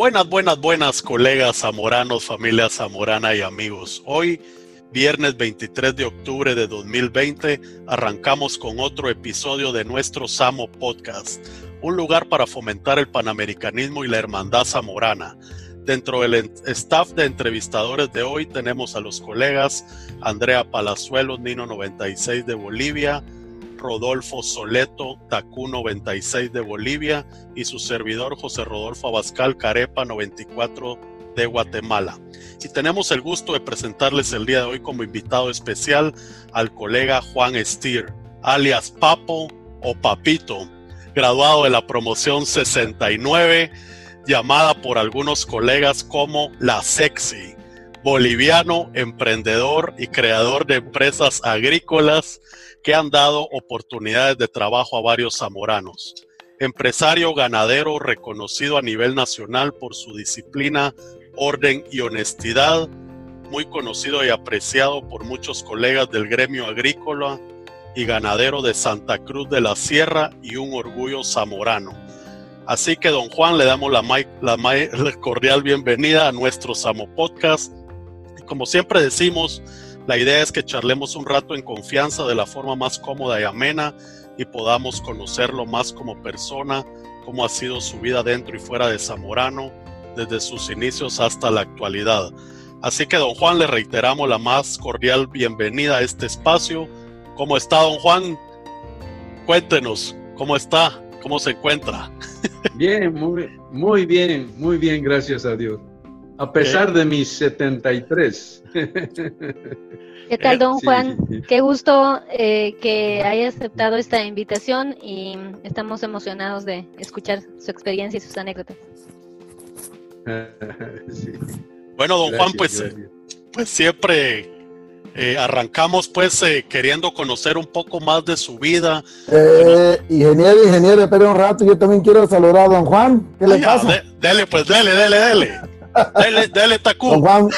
Buenas, buenas, buenas colegas zamoranos, familia zamorana y amigos. Hoy, viernes 23 de octubre de 2020, arrancamos con otro episodio de nuestro Samo Podcast, un lugar para fomentar el panamericanismo y la hermandad zamorana. Dentro del staff de entrevistadores de hoy tenemos a los colegas Andrea Palazuelos, Nino 96 de Bolivia, Rodolfo Soleto, TACU 96 de Bolivia y su servidor José Rodolfo Abascal Carepa 94 de Guatemala. Y tenemos el gusto de presentarles el día de hoy como invitado especial al colega Juan Stier, alias Papo o Papito, graduado de la promoción 69, llamada por algunos colegas como La Sexy, boliviano, emprendedor y creador de empresas agrícolas que han dado oportunidades de trabajo a varios zamoranos. Empresario ganadero reconocido a nivel nacional por su disciplina, orden y honestidad, muy conocido y apreciado por muchos colegas del gremio agrícola y ganadero de Santa Cruz de la Sierra y un orgullo zamorano. Así que, don Juan, le damos la, la cordial bienvenida a nuestro Samo Podcast. Como siempre decimos, la idea es que charlemos un rato en confianza de la forma más cómoda y amena y podamos conocerlo más como persona, cómo ha sido su vida dentro y fuera de Zamorano, desde sus inicios hasta la actualidad. Así que, don Juan, le reiteramos la más cordial bienvenida a este espacio. ¿Cómo está, don Juan? Cuéntenos, ¿cómo está? ¿Cómo se encuentra? Bien, muy, muy bien, muy bien, gracias a Dios a pesar de mis 73. ¿Qué tal, don Juan? Qué gusto eh, que haya aceptado esta invitación y estamos emocionados de escuchar su experiencia y sus anécdotas. Bueno, don Juan, pues, pues siempre eh, arrancamos pues eh, queriendo conocer un poco más de su vida. ingeniero, ingeniero, espere un rato, yo también quiero saludar a don Juan. ¿Qué le pasa? dele, pues, dele, dele, dele. Dale, dale, Don Juan.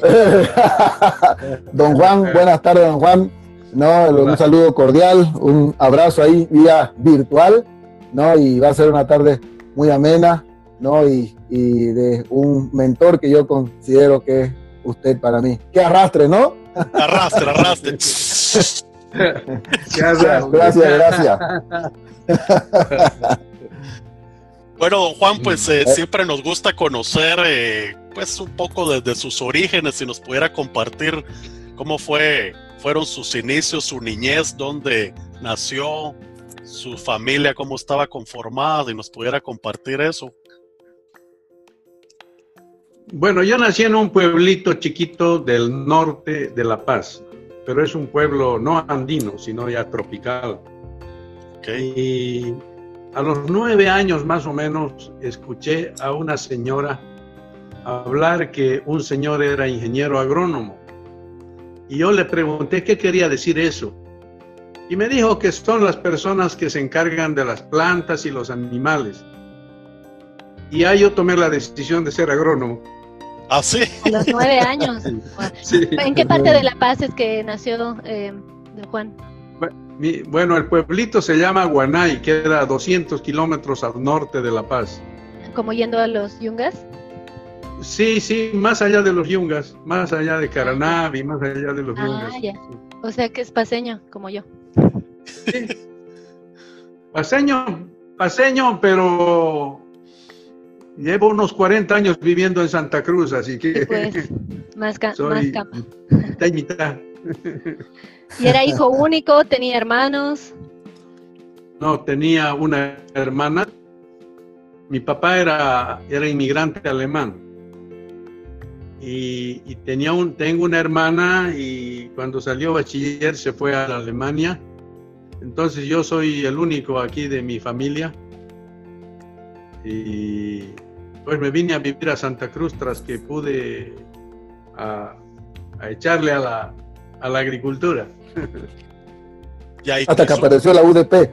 don Juan, buenas tardes, don Juan. No, un saludo cordial, un abrazo ahí vía virtual, ¿no? Y va a ser una tarde muy amena, ¿no? Y, de un mentor que yo considero que es usted para mí. Que arrastre, ¿no? Arrastre, arrastre. gracias, gracias. Bueno, don Juan, pues eh, siempre nos gusta conocer eh, pues un poco desde sus orígenes, si nos pudiera compartir cómo fue, fueron sus inicios, su niñez, dónde nació, su familia, cómo estaba conformada, y nos pudiera compartir eso. Bueno, yo nací en un pueblito chiquito del norte de La Paz, pero es un pueblo no andino, sino ya tropical. Okay. Y a los nueve años más o menos escuché a una señora hablar que un señor era ingeniero agrónomo. Y yo le pregunté qué quería decir eso. Y me dijo que son las personas que se encargan de las plantas y los animales. Y ahí yo tomé la decisión de ser agrónomo. ¿Ah, sí? A los nueve años. ¿En qué parte de La Paz es que nació eh, Juan? Bueno, el pueblito se llama Guanay, queda a 200 kilómetros al norte de La Paz. ¿Como yendo a los Yungas? Sí, sí, más allá de los Yungas, más allá de Caranavi, más allá de los ah, Yungas. Ya. O sea que es paseño, como yo. Sí. Paseño, paseño, pero llevo unos 40 años viviendo en Santa Cruz, así que... pues, más, más cama. Mitad y mitad. ¿Y era hijo único? ¿Tenía hermanos? No, tenía una hermana. Mi papá era, era inmigrante alemán. Y, tenía un, tengo una hermana y cuando salió bachiller se fue a Alemania. Entonces yo soy el único aquí de mi familia. Y pues me vine a vivir a Santa Cruz tras que pude a echarle a la, a la agricultura. Hasta que apareció la UDP.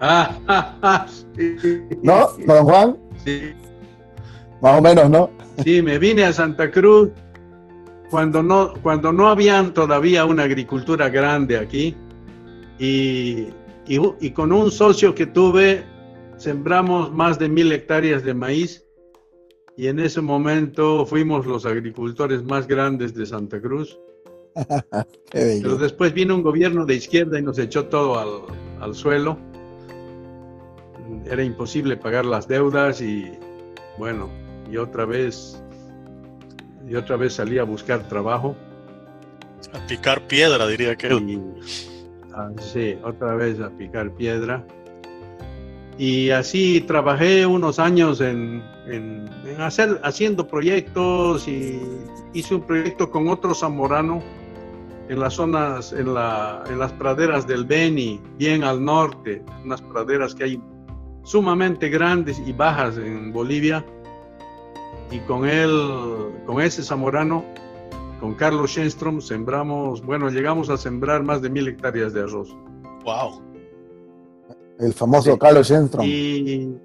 ah, ah, ah ¿No, don Juan? Sí. Más o menos, ¿no? Sí, me vine a Santa Cruz cuando no, cuando no habían todavía una agricultura grande aquí y, y, con un socio que tuve sembramos más de mil hectáreas de maíz y en ese momento fuimos los agricultores más grandes de Santa Cruz. Pero después vino un gobierno de izquierda y nos echó todo al, al suelo. Era imposible pagar las deudas y bueno, y otra vez, y otra vez salí a buscar trabajo. A picar piedra, diría que. Ah, sí, otra vez a picar piedra. Y así trabajé unos años en, hacer, haciendo proyectos y hice un proyecto con otro zamorano en las zonas, en, la, en las praderas del Beni, bien al norte, unas praderas que hay sumamente grandes y bajas en Bolivia. Y con él, con ese zamorano, con Carlos Schenstrom, sembramos, bueno, llegamos a sembrar más de mil hectáreas de arroz. ¡Wow! El famoso Carlos Schenstrom. Y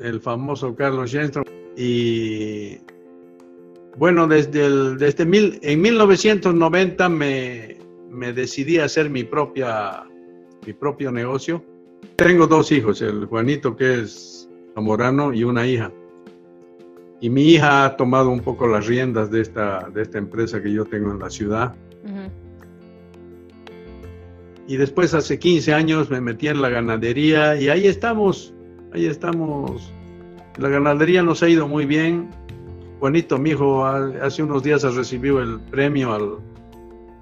el famoso Carlos Schenstrom. Y bueno, desde, el, desde mil, en 1990 me, me decidí a hacer mi, propia, mi propio negocio. Tengo dos hijos, el Juanito que es zamorano y una hija. Y mi hija ha tomado un poco las riendas de esta, de esta empresa que yo tengo en la ciudad. Y después hace 15 años me metí en la ganadería y ahí estamos, ahí estamos. La ganadería nos ha ido muy bien. Juanito, mi hijo, hace unos días ha recibido el premio al,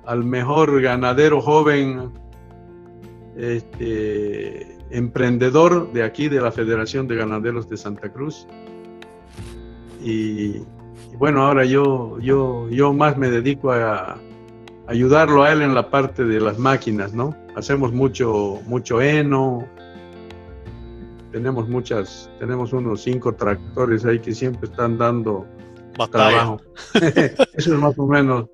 al mejor ganadero joven este, emprendedor de aquí, de la Federación de Ganaderos de Santa Cruz. Y, bueno, ahora yo, yo, yo más me dedico a, ayudarlo a él en la parte de las máquinas, ¿no? Hacemos mucho, mucho heno, tenemos muchas, tenemos unos cinco tractores ahí que siempre están dando trabajo. Eso es más o menos.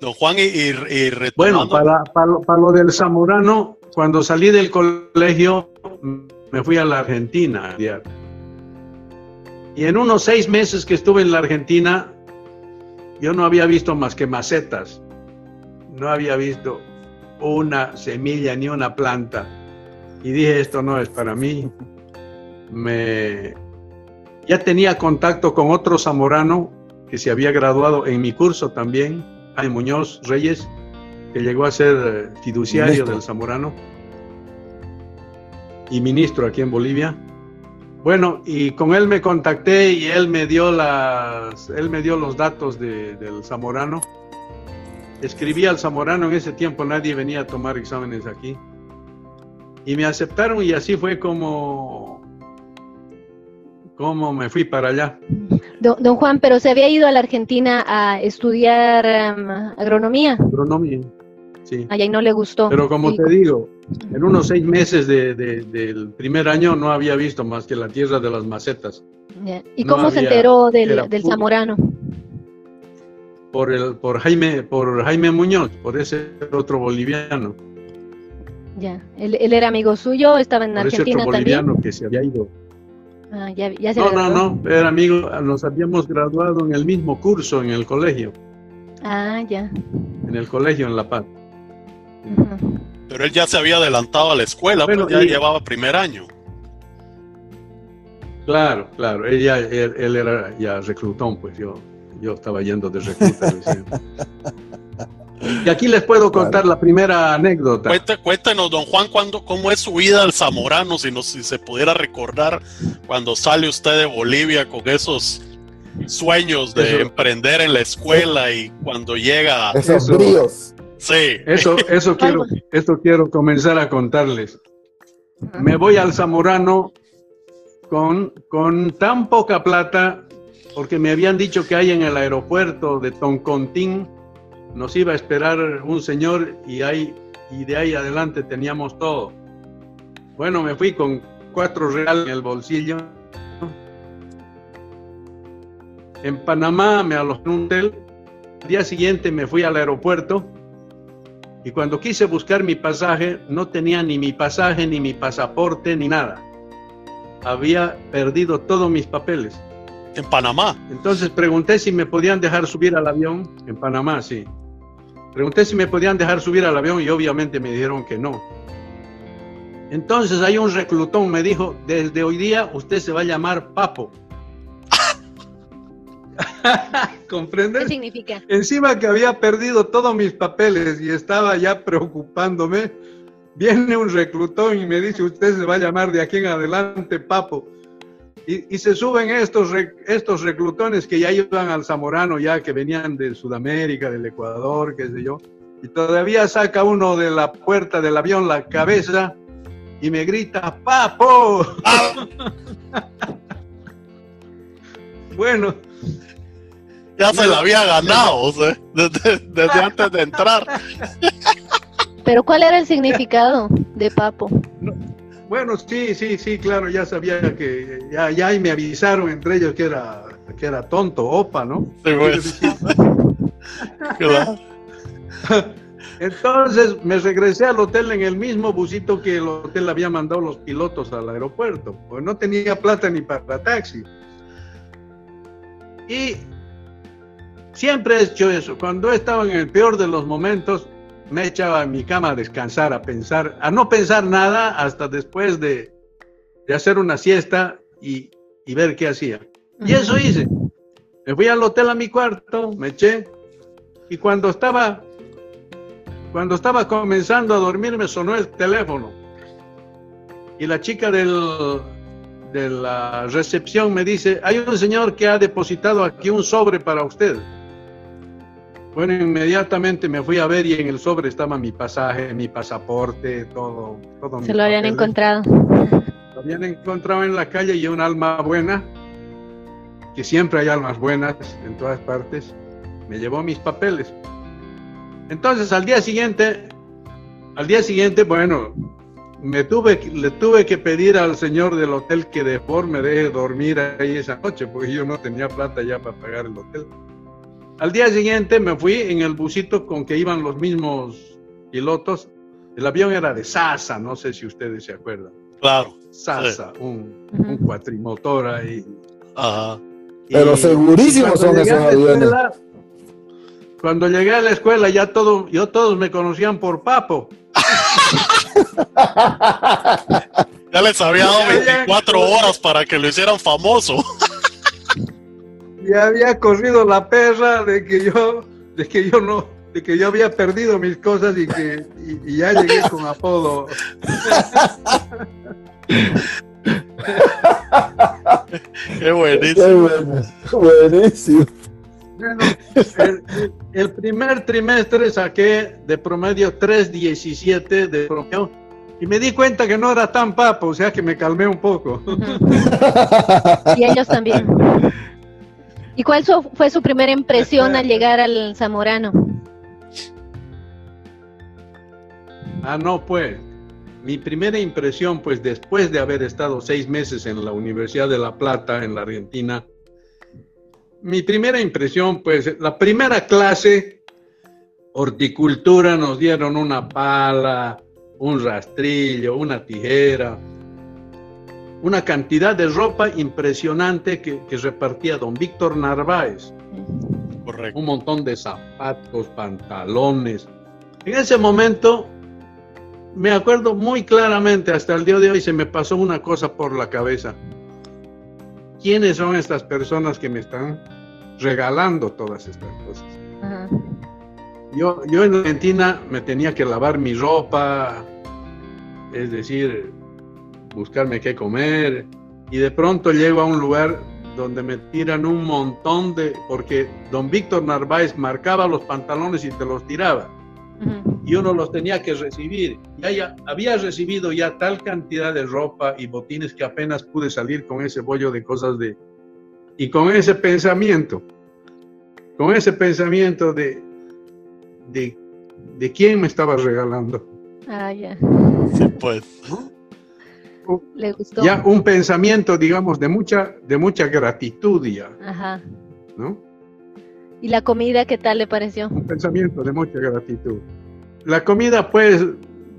Don Juan, y, y Bueno, para, para, lo, del zamorano, cuando salí del colegio, me fui a la Argentina. Y en unos seis meses que estuve en la Argentina, yo no había visto más que macetas no había visto una semilla ni una planta. Y dije, esto no es para mí. Me... Ya tenía contacto con otro zamorano que se había graduado en mi curso también, Jaime Muñoz Reyes, que llegó a ser eh, fiduciario del zamorano y ministro aquí en Bolivia. Bueno, y con él me contacté y él me dio las, él me dio los datos del zamorano escribí al zamorano en ese tiempo, nadie venía a tomar exámenes aquí. Y me aceptaron y así fue como, como me fui para allá. Don, Juan, pero se había ido a la Argentina a estudiar em, agronomía. Agronomía, sí. Allá y no le gustó. Pero como te digo, en unos seis meses del primer año no había visto más que la tierra de las macetas. ¿Y cómo se enteró del, del zamorano? por, el, por, Jaime, por Jaime Muñoz, por ese otro boliviano. Ya, él, era amigo suyo, estaba en por Argentina ese otro boliviano que se había ido. Ah, ya, ya se no, no, no, era amigo, nos habíamos graduado en el mismo curso en el colegio. Ah, ya. En el colegio en La Paz. Pero él ya se había adelantado a la escuela, pero pues ya llevaba primer año. Claro, claro, él, ya, él era ya reclutón, pues yo yo estaba yendo de recluta. y aquí les puedo contar la primera anécdota. Cuéntenos, don Juan, cuando, cómo es su vida al Zamorano, si, si se pudiera recordar cuando sale usted de Bolivia con esos sueños de emprender en la escuela y cuando llega... Esos bríos. Sí. Eso, eso, quiero, eso quiero comenzar a contarles. Me voy al Zamorano con, con tan poca plata porque me habían dicho que hay en el aeropuerto de Toncontín nos iba a esperar un señor y, ahí, y de ahí adelante teníamos todo. Bueno, me fui con cuatro reales en el bolsillo. En Panamá me alojé en un hotel. El día siguiente me fui al aeropuerto y cuando quise buscar mi pasaje no tenía ni mi pasaje, ni mi pasaporte, ni nada. Había perdido todos mis papeles. En Panamá. Entonces pregunté si me podían dejar subir al avión. En Panamá, sí. Pregunté si me podían dejar subir al avión y obviamente me dijeron que no. Entonces hay un reclutón, me dijo, desde hoy día usted se va a llamar Papo. ¿Comprendes? ¿Qué significa? Encima que había perdido todos mis papeles y estaba ya preocupándome, viene un reclutón y me dice, usted se va a llamar de aquí en adelante Papo. Y, se suben estos, estos reclutones que ya iban al Zamorano, ya que venían de Sudamérica, del Ecuador, qué sé yo. Y todavía saca uno de la puerta del avión la cabeza y me grita, ¡Papo! bueno. Ya se la había ganado, desde, antes de entrar. Pero ¿cuál era el significado de Papo? Bueno, sí, sí, sí, claro, ya sabía que, ya, ya me avisaron entre ellos que era, que era tonto, opa, ¿no? Sí, pues. Entonces me regresé al hotel en el mismo busito que el hotel había mandado los pilotos al aeropuerto, pues no tenía plata ni para taxi. Y siempre he hecho eso. Cuando estaba en el peor de los momentos, me echaba en mi cama a descansar, a pensar, a no pensar nada hasta después de, hacer una siesta y, ver qué hacía. Y eso hice. Me fui al hotel a mi cuarto, me eché y cuando estaba cuando estaba comenzando a dormir me sonó el teléfono y la chica del, de la recepción me dice, hay un señor que ha depositado aquí un sobre para usted. Bueno, inmediatamente me fui a ver y en el sobre estaba mi pasaje, mi pasaporte, todo. todo Se lo habían encontrado. Lo habían encontrado en la calle y un alma buena, que siempre hay almas buenas en todas partes, me llevó mis papeles. Entonces al día siguiente, al día siguiente, bueno, me tuve, le tuve que pedir al señor del hotel que de por me deje dormir ahí esa noche, porque yo no tenía plata ya para pagar el hotel. Al día siguiente me fui en el busito con que iban los mismos pilotos. El avión era de Sasa, no sé si ustedes se acuerdan. Claro. Sasa, un, cuatrimotor ahí. Ajá. Pero segurísimos son esos aviones. Cuando llegué a la escuela ya todo, yo todos me conocían por Papo. ya les había dado 24 horas para que lo hicieran famoso ya había corrido la perra de que yo, de que yo no, de que yo había perdido mis cosas y que y, ya llegué con apodo. Qué buenísimo. Qué buenísimo. el, primer trimestre saqué de promedio 3.17 de promedio y me di cuenta que no era tan papo, o sea que me calmé un poco. Y ellos también. ¿Y cuál fue su primera impresión al llegar al Zamorano? Ah, no, pues. Mi primera impresión, pues después de haber estado seis meses en la Universidad de La Plata, en la Argentina, mi primera impresión, pues la primera clase, horticultura, nos dieron una pala, un rastrillo, una tijera, una cantidad de ropa impresionante que, repartía don Víctor Narváez. Correcto. Un montón de zapatos, pantalones. En ese momento, me acuerdo muy claramente, hasta el día de hoy se me pasó una cosa por la cabeza. ¿Quiénes son estas personas que me están regalando todas estas cosas? Yo, yo en Argentina me tenía que lavar mi ropa, es decir, buscarme qué comer y de pronto llego a un lugar donde me tiran un montón de, porque don Víctor Narváez marcaba los pantalones y te los tiraba. Y uno los tenía que recibir. Ya, ya había recibido ya tal cantidad de ropa y botines que apenas pude salir con ese bollo de cosas de... Y con ese pensamiento, con ese pensamiento de, de, de quién me estaba regalando. Ah, ya. Sí, pues ya un pensamiento, digamos, de mucha, de mucha gratitud ya. Ajá. ¿No? ¿Y la comida qué tal le pareció? Un pensamiento de mucha gratitud. La comida, pues,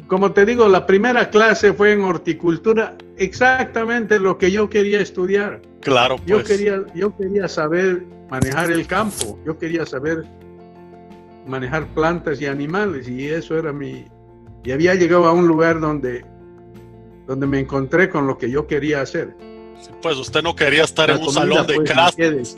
como te digo, la primera clase fue en horticultura, exactamente lo que yo quería estudiar. Claro, Yo pues. quería, yo quería saber manejar el campo, yo quería saber manejar plantas y animales, y eso era mi... Y había llegado a un lugar donde donde me encontré con lo que yo quería hacer. pues usted no quería estar en un salón de pues, clases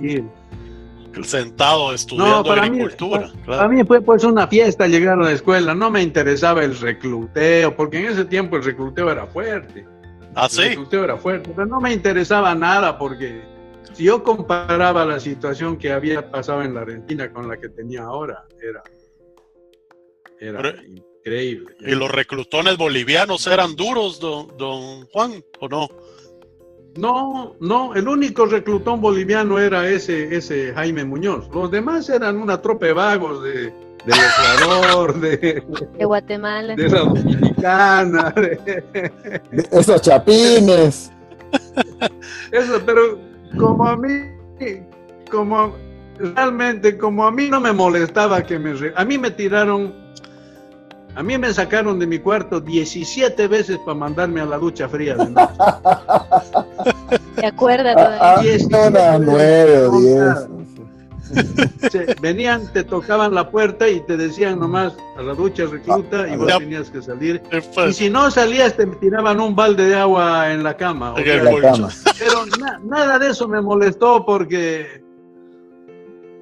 sentado estudiando agricultura. Para, mí fue pues una fiesta llegar a la escuela, no me interesaba el recluteo, porque en ese tiempo el recluteo era fuerte. Ah, sí. El recluteo era fuerte, pero no me interesaba nada porque si yo comparaba la situación que había pasado en la Argentina con la que tenía ahora, era, era increíble. ¿Y los reclutones bolivianos eran duros, don, don Juan, o no? No, no, el único reclutón boliviano era ese, ese Jaime Muñoz. Los demás eran una tropa de vagos de, de Ecuador, de, de, Guatemala, de la Dominicana, de, esos chapines. Eso, pero como a mí, como realmente, como a mí no me molestaba que me... A mí me tiraron a mí me sacaron de mi cuarto 17 veces para mandarme a la ducha fría de noche. ¿Te acuerdas todavía? Ah, nueve o diez. venían, te tocaban la puerta y te decían nomás a la ducha recluta y vos tenías que salir. Y si no salías te tiraban un balde de agua en la cama. Pero nada de eso me molestó porque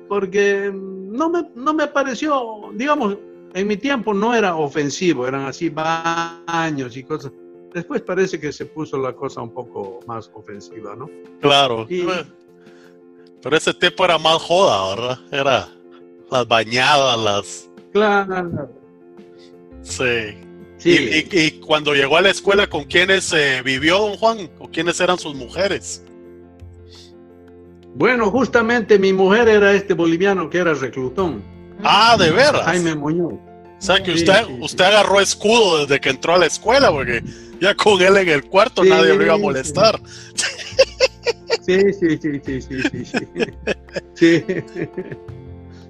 porque no me, no me pareció, digamos, en mi tiempo no era ofensivo, eran así baños y cosas. Después parece que se puso la cosa un poco más ofensiva, ¿no? Claro. Pero ese tiempo era más joda, ¿verdad? Era las bañadas, las... Claro. Sí. sí. Y, cuando llegó a la escuela, ¿con quiénes eh, vivió don Juan? ¿O quiénes eran sus mujeres? Bueno, justamente mi mujer era este boliviano que era reclutón. Ah, de veras. Jaime Muñoz. O sea que usted, usted agarró escudo desde que entró a la escuela, porque ya con él en el cuarto nadie lo iba a molestar. Sí, sí, sí, sí, sí, sí. sí.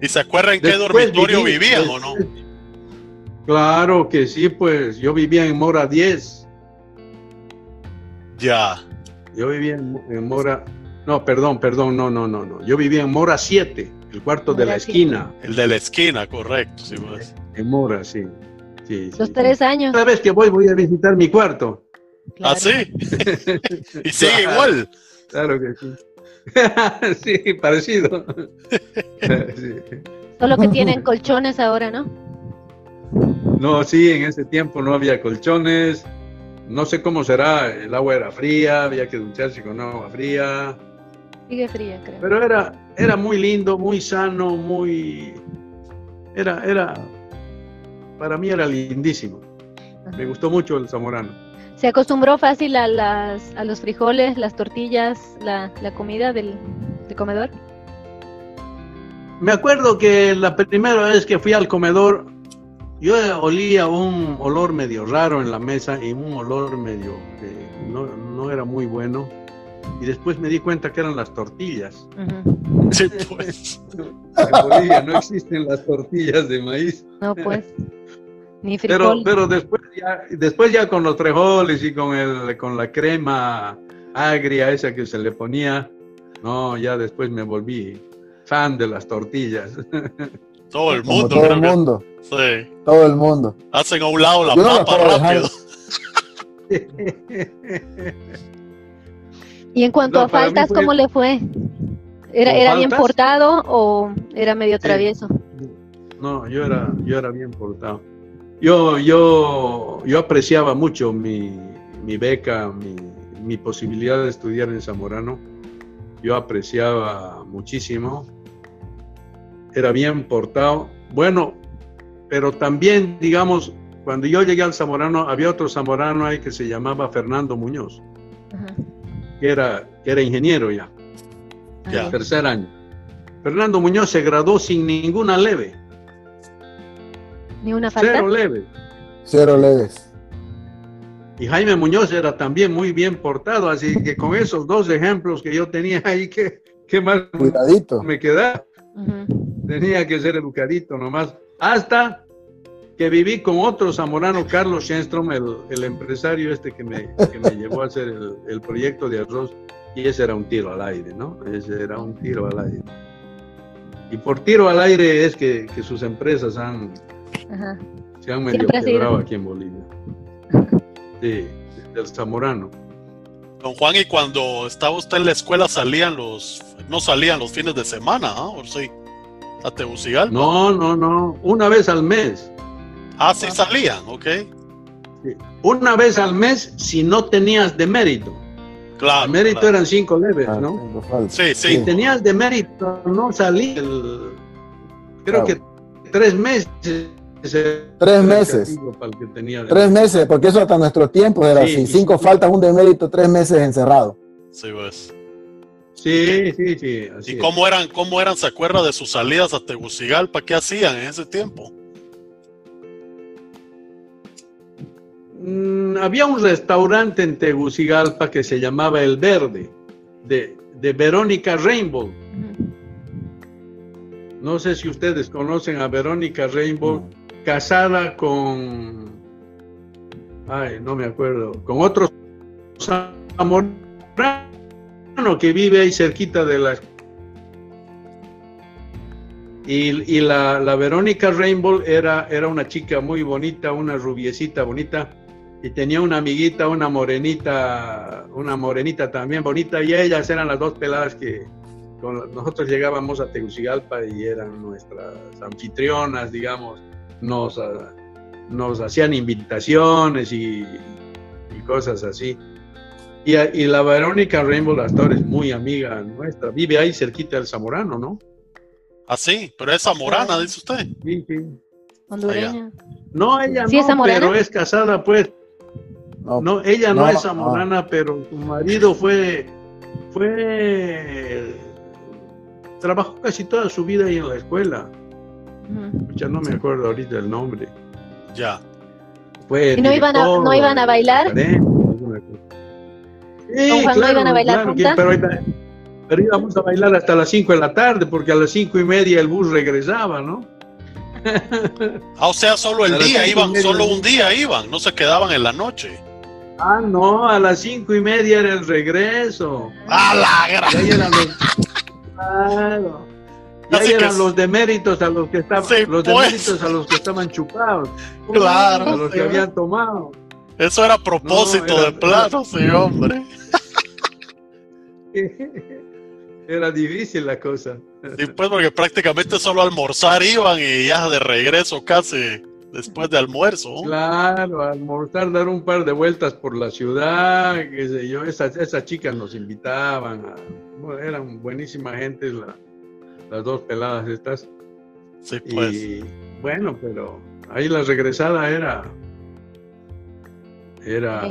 ¿Y se acuerdan en qué dormitorio vivían o no? Claro que sí, pues yo vivía en Mora 10. Ya. Yo vivía en, Mora. No, perdón, perdón, no, no, no, no. Yo vivía en Mora 7. El cuarto de la esquina. El de la esquina, correcto. Sí, pues. En Mora, sí. Los tres años. Cada vez que voy, voy a visitar mi cuarto. ¿Ah, sí? y sigue igual. Claro que sí. sí, parecido. Solo que tienen colchones ahora, ¿no? No, sí, en ese tiempo no había colchones. No sé cómo será, el agua era fría, había que ducharse con agua fría. Sigue fría, creo. Pero era, era muy lindo, muy sano, muy... Era, era, para mí era lindísimo. Me gustó mucho el zamorano. ¿Se acostumbró fácil a, las, a los frijoles, las tortillas, la, la comida del, comedor? Me acuerdo que la primera vez que fui al comedor, yo olía un olor medio raro en la mesa y un olor medio que no, no era muy bueno y después me di cuenta que eran las tortillas. Sí, pues. En Bolivia no existen las tortillas de maíz. No, pues. Ni frijol. Pero, pero después, ya, después ya con los trejoles y con, el, con la crema agria esa que se le ponía, no, ya después me volví fan de las tortillas. Todo el mundo. todo el mundo. Sí. Todo el mundo. Hacen a un lado la papa rápido. Y en cuanto a faltas, ¿cómo le fue? ¿Era, era bien portado o era medio travieso? No, yo era, yo era bien portado. Yo, yo, yo apreciaba mucho mi, beca, mi, mi, posibilidad de estudiar en Zamorano. Yo apreciaba muchísimo. Era bien portado. Bueno, pero también, digamos, cuando yo llegué al Zamorano, había otro Zamorano ahí que se llamaba Fernando Muñoz. Ajá que era, que era ingeniero ya, ya, tercer año. Fernando Muñoz se graduó sin ninguna leve. ¿Ni una falta? Cero leve. Cero leves. Y Jaime Muñoz era también muy bien portado, así que con esos dos ejemplos que yo tenía ahí, ¿qué, qué más Cuidadito. me queda Tenía que ser educadito nomás. Hasta que viví con otro zamorano, Carlos Schenstrom, el, empresario este que me, llevó a hacer el, proyecto de arroz, y ese era un tiro al aire, ¿no? Ese era un tiro al aire. Y por tiro al aire es que, sus empresas han, se han medio quebrado aquí en Bolivia. Sí. del Zamorano. Don Juan, ¿y cuando estaba usted en la escuela salían los, no salían los fines de semana, ¿ah? ¿O sí? ¿A Tegucigalpa? No, no, no, una vez al mes. Ah, sí salían, ok. Una vez al mes si no tenías de mérito. Claro. El mérito eran cinco leves, Ah, ¿no? tengo falta. Sí, Si sí. tenías de mérito, no salía. el- creo Claro. que tres meses. Tres meses. Que tenía Tres meses, porque eso hasta nuestros tiempos era Sí, así. sí, Cinco sí. faltas, un demérito, tres meses encerrado. Sí, pues. Sí, sí, sí. así ¿Y cómo eran, cómo eran, se acuerda de sus salidas a Tegucigalpa? ¿Qué hacían en ese tiempo? Mm, había un restaurante en Tegucigalpa que se llamaba El Verde, de, de Verónica Rainbow. No sé si ustedes conocen a Verónica Rainbow, casada con. Ay, no me acuerdo. Con otro zamorano que vive ahí cerquita de la. Y, y la, la Verónica Rainbow era, era una chica muy bonita, una rubiecita bonita, y tenía una amiguita, una morenita, una morenita también bonita, y ellas eran las dos peladas que, con nosotros llegábamos a Tegucigalpa y eran nuestras anfitrionas, digamos, nos, ah, nos hacían invitaciones y, y cosas así. Y, a- y la Verónica Rainbow Astor es muy amiga nuestra, vive ahí cerquita del Zamorano, ¿no? Ah, sí, pero es zamorana, dice usted. Sí, sí. Hondureña. No, ella ¿Sí no, es zamorana? pero es casada, pues. No, No, ella no, No, es zamorana, pero su marido fue, fue, trabajó casi toda su vida ahí en la escuela. Ya no me acuerdo ahorita el nombre. Ya. Fue ¿Y no iban a- no iban a bailar? Sí, ¿Don Juan, no iban a bailar claro, que- pero, íbamos a bailar hasta las 5 de la tarde, porque a las cinco y media el bus regresaba, ¿no? Ah, o sea, solo el día iban, solo un día iban, no se quedaban en la noche. Ah, no, a las cinco y media era el regreso. ¡A la gran! eran los. Claro. Y Así que eran los deméritos a los que estaban, Sí, los pues. deméritos a los que estaban chupados. Claro, A los que habían tomado. Eso era propósito No, era- de plano, sí, hombre. Era difícil la cosa. Sí, pues porque prácticamente solo almorzar iban y ya de regreso casi después de almuerzo. Claro, almorzar, dar un par de vueltas por la ciudad, qué sé yo. Esas, esas chicas nos invitaban. a- bueno, eran buenísima gente la- las dos peladas estas. Sí, pues. Y bueno, pero ahí la regresada era. Era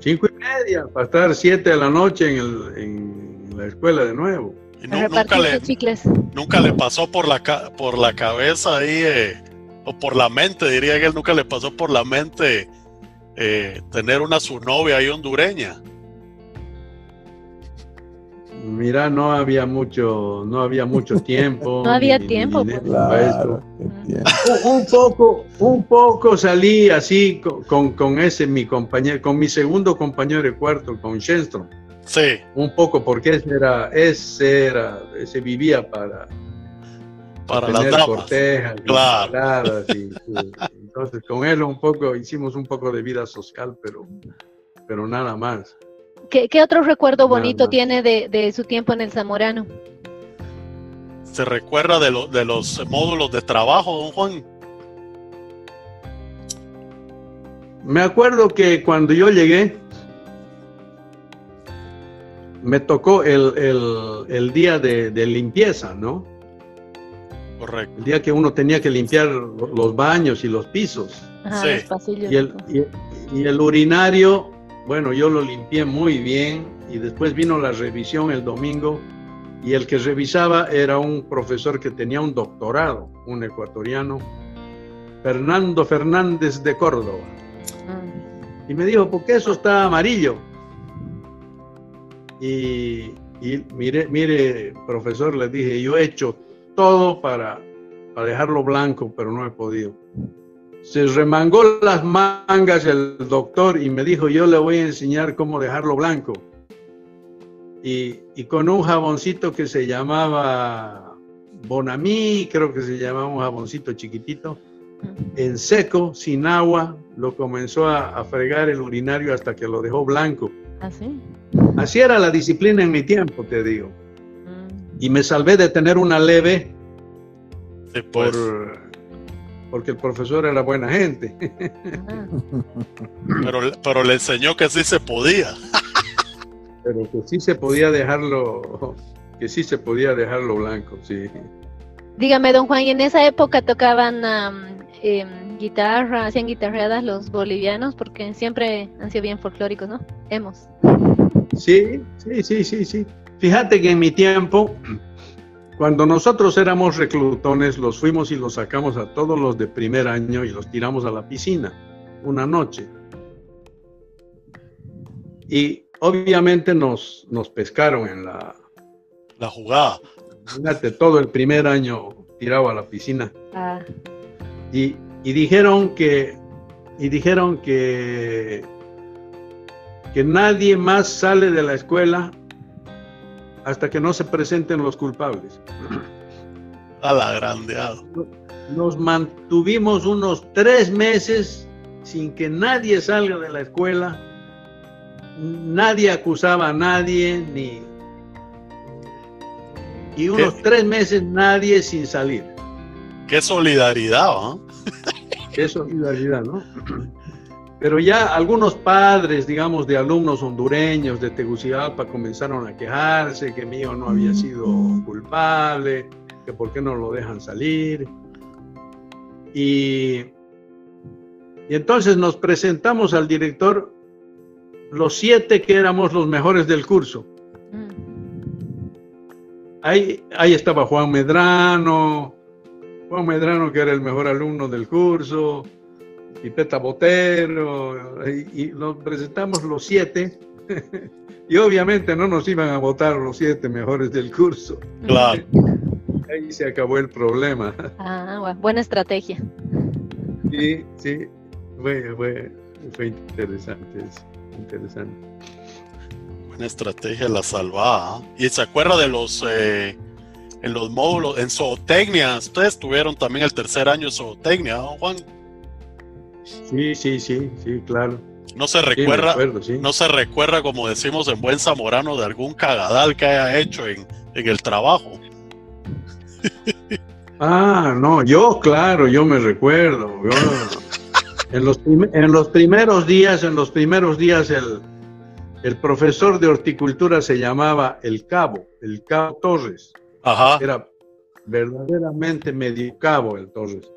cinco y media, para estar siete de la noche en, el, en la escuela de nuevo. Y nu- nunca le, chicles. nunca le pasó por la, por la cabeza ahí, eh, o por la mente, diría que él nunca le pasó por la mente eh, tener una su novia ahí hondureña. Mira, no había mucho, no había mucho tiempo. No había ni- ni tiempo, pues. Claro, entiendo. Un- Un poco, un poco salí así con, con, con ese mi compañero, con mi segundo compañero de cuarto, con Shenstrom. Sí, Un poco porque ese era, ese era, ese vivía para, para las damas. cortejas, y Claro. paradas y- y- entonces con él un poco hicimos un poco de vida social, pero, pero nada más. ¿Qué, qué otro recuerdo Nada bonito más. tiene de, de su tiempo en el Zamorano? ¿Se recuerda de, lo- de los módulos de trabajo, don Juan? Me acuerdo que cuando yo llegué, me tocó el, el- el día de, de limpieza, ¿no? Correcto. El día que uno tenía que limpiar los baños y los pisos. Ajá, Sí. los pasillos. Y el, y- y el urinario, bueno, yo lo limpié muy bien y después vino la revisión el domingo y el que revisaba era un profesor que tenía un doctorado, un ecuatoriano, Fernando Fernández de Córdoba. Ah, Y me dijo, ¿por qué eso está amarillo? Y, y mire, mire, profesor, le dije, yo he hecho todo para, para dejarlo blanco, pero no he podido. Se remangó las mangas el doctor y me dijo, yo le voy a enseñar cómo dejarlo blanco. Y, y con un jaboncito que se llamaba Bonamí, creo que se llamaba un jaboncito chiquitito, en seco, sin agua, lo comenzó a, fregar el urinario hasta que lo dejó blanco. ¿Así? ¿Ah, Así era la disciplina en mi tiempo, te digo. Y me salvé de tener una leve por, porque el profesor era buena gente. pero, pero le enseñó que sí se podía. pero que sí se podía dejarlo, que sí se podía dejarlo blanco, sí. Dígame, don Juan, ¿y en esa época tocaban em, guitarra, hacían guitarreadas los bolivianos? Porque siempre han sido bien folclóricos, ¿no? Hemos. Sí, sí, sí, sí, sí. Fíjate que en mi tiempo, cuando nosotros éramos reclutones, los fuimos y los sacamos a todos los de primer año y los tiramos a la piscina una noche. Y obviamente nos, nos pescaron en la... La jugada. Fíjate, todo el primer año tirado a la piscina. Ah. Y, dijeron que, y dijeron que, que nadie más sale de la escuela hasta que no se presenten los culpables. A la grande. Nos mantuvimos unos tres meses sin que nadie salga de la escuela, nadie acusaba a nadie, ni, y unos tres meses nadie sin salir. Qué solidaridad, ¿no? Qué solidaridad, ¿no? Pero ya algunos padres, digamos, de alumnos hondureños de Tegucigalpa comenzaron a quejarse que mi hijo no había sido culpable, que por qué no lo dejan salir. Y, y entonces nos presentamos al director los siete que éramos los mejores del curso. Ahí, ahí estaba Juan Medrano, Juan Medrano que era el mejor alumno del curso, y Peta Botero, y, nos presentamos los siete, y obviamente no nos iban a votar los siete mejores del curso. Claro. Ahí se acabó el problema. Ah, buena estrategia. Sí, sí, fue, fue, fue interesante, interesante estrategia la salvada. Y se acuerda de los eh, en los módulos, en zootecnia. Ustedes tuvieron también el tercer año de zootecnia, Juan? Sí, sí, sí, sí, claro. No se recuerda, no se recuerda, como decimos en buen zamorano, de algún cagadal que haya hecho en, en el trabajo. Ah, no, yo, claro, yo me recuerdo. en, los en los primeros días, en los primeros días, el, el profesor de horticultura se llamaba El Cabo, el Cabo Torres. Ajá. Era verdaderamente medio cabo el Torres.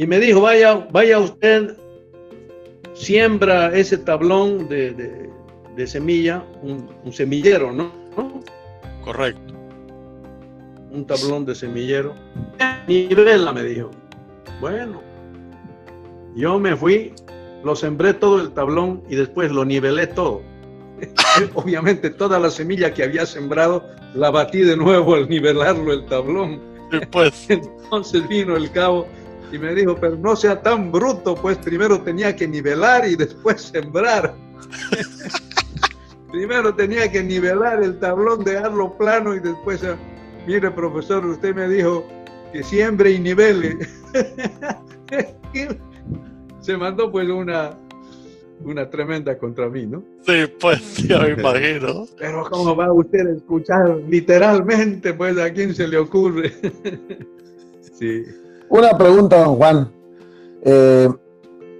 Y me dijo, vaya, vaya usted, siembra ese tablón de, semilla, un, semillero, ¿no? Correcto. Un tablón de semillero. Nivela, me dijo. Bueno, yo me fui lo sembré todo el tablón y después lo nivelé todo. Obviamente toda la semilla que había sembrado la batí de nuevo al nivelarlo el tablón. Pues. Entonces vino el cabo y me dijo, pero no sea tan bruto, pues primero tenía que nivelar y después sembrar. primero tenía que nivelar el tablón, dejarlo plano y después, ah, mire profesor, usted me dijo que siembre y nivele se mandó pues una, una tremenda contra mí, ¿no? Sí, pues ya me imagino. Pero ¿cómo va usted a escuchar literalmente, pues a quién se le ocurre? sí. Una pregunta, don Juan. Eh,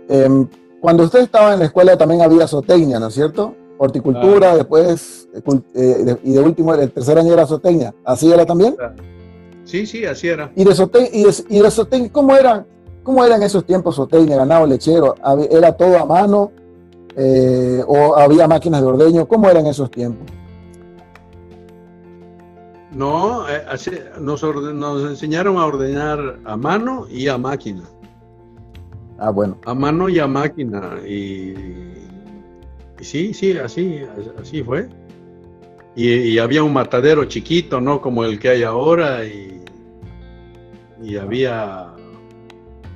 em, cuando usted estaba en la escuela también había zootecnia, ¿no es cierto? Horticultura, después, eh, y de último, el tercer año era zootecnia. ¿Así era también? Sí, sí, así era. ¿Y de, y y de zootecnia, cómo era? ¿Cómo era en esos tiempos zootecnia, ganado lechero? ¿Era todo a mano eh, o había máquinas de ordeño? ¿Cómo era en esos tiempos? No, eh, nos, nos, enseñaron a ordenar a mano y a máquina. Ah, bueno. A mano y a máquina. Y, sí, sí, así, así fue. Y, había un matadero chiquito, ¿no? Como el que hay ahora. Y, y había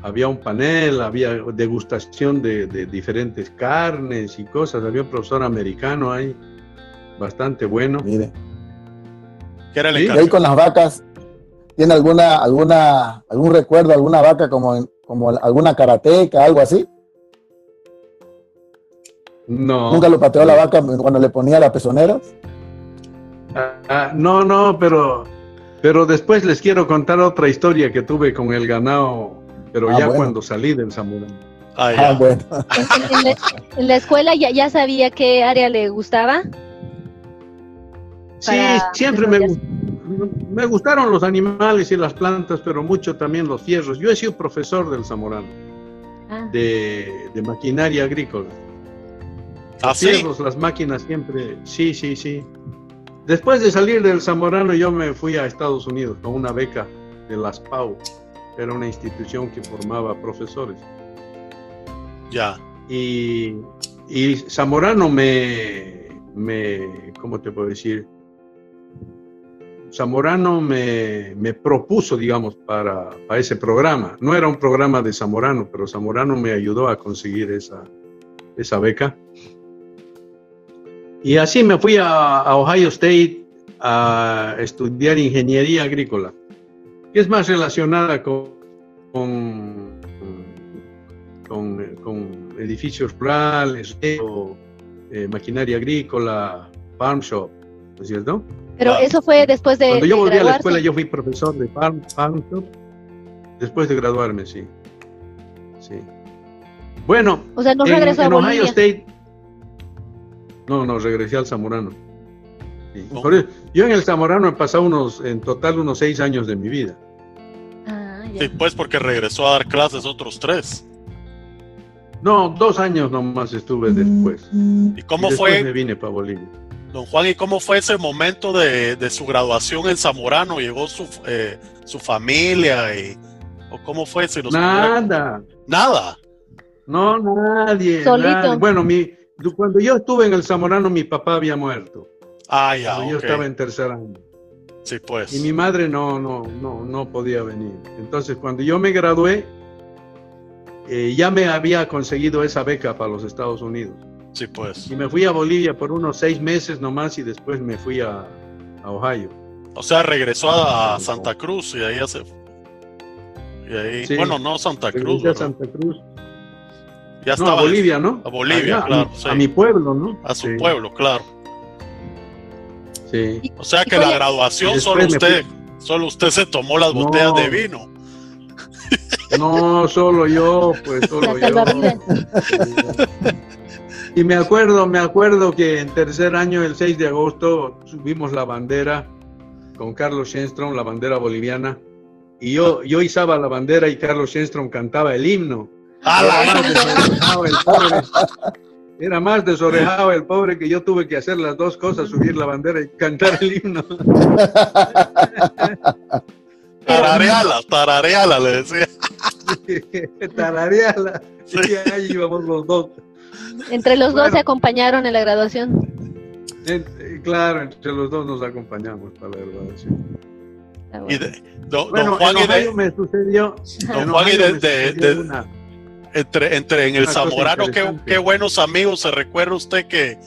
había un panel, había degustación de, diferentes carnes y cosas. Había un profesor americano ahí, bastante bueno. Mire. ¿Qué era el Y ahí con las vacas, ¿tiene alguna, alguna, algún recuerdo, alguna vaca como como alguna karateca, algo así? No. ¿Nunca lo pateó la vaca cuando le ponía la pezonera? Ah, ah, no, no, pero, pero después les quiero contar otra historia que tuve con el ganado, pero ah, ya cuando salí del Zamorano. Ah, bueno. ¿En, la, escuela ya, ya sabía qué área le gustaba? Sí, siempre me, me gustaron los animales y las plantas, pero mucho también los fierros. Yo he sido profesor del Zamorano, de, de maquinaria agrícola. ¿Ah, las máquinas siempre, sí, sí, sí. Después de salir del Zamorano yo me fui a Estados Unidos con una beca de las PAU, era una institución que formaba profesores. Ya. Y, y Zamorano me, me, ¿cómo te puedo decir? Zamorano me, propuso, digamos, para, ese programa. No era un programa de Zamorano, pero Zamorano me ayudó a conseguir esa, beca. Y así me fui a, Ohio State a estudiar ingeniería agrícola, que es más relacionada con, edificios rurales, eh, maquinaria agrícola, farm shop, ¿no es cierto? Pero eso fue después de. Cuando yo volví a la escuela, yo fui profesor de farm, shop, después de graduarme, sí. Sí. Bueno, o sea, no regresó en, Ohio State no, no, regresé al Zamorano. yo en el Zamorano he pasado unos, en total unos seis años de mi vida. Ah, sí, pues porque regresó a dar clases otros tres. No, dos años nomás estuve después. ¿Y cómo fue? me vine para Bolivia. Don Juan, ¿y cómo fue ese momento de, su graduación en Zamorano? ¿Llegó su, eh, su familia? Y, ¿O cómo fue? Nada. ¿Nada? No, nadie. Solito. Bueno, mi, cuando yo estuve en el Zamorano, mi papá había muerto. Ah, ya. Yo estaba en tercer año. Sí, pues. Y mi madre no, no, no, no podía venir. Entonces, cuando yo me gradué, eh, ya me había conseguido esa beca para los Estados Unidos. Sí, pues. Y me fui a Bolivia por unos seis meses nomás y después me fui a, Ohio. O sea, regresó a Santa Cruz y ahí hace. Y ahí, bueno, no Santa Cruz. A Santa Cruz. Ya no, a Bolivia, ¿no? A Bolivia, claro. A, mi pueblo, ¿no? A su pueblo, claro. Sí. O sea que la graduación solo usted, solo usted se tomó las botellas de vino. No, solo yo, pues solo yo. Y me acuerdo, me acuerdo que en tercer año, el 6 de agosto, subimos la bandera con Carlos Schenstrom, la bandera boliviana. Y yo, yo izaba la bandera y Carlos Schenstrom cantaba el himno. Era más desorejado el pobre que yo tuve que hacer las dos cosas, subir la bandera y cantar el himno. Tarareala, tarareala, le decía. tarareala. Sí. Y ahí íbamos los dos. Entre los dos se acompañaron en la graduación. Eh, claro, entre los dos nos acompañamos para la graduación. Y de, bueno, Juan y de, me sucedió. Don Juan y de, una, entre, entre en el Zamorano, qué, buenos amigos se recuerda usted que,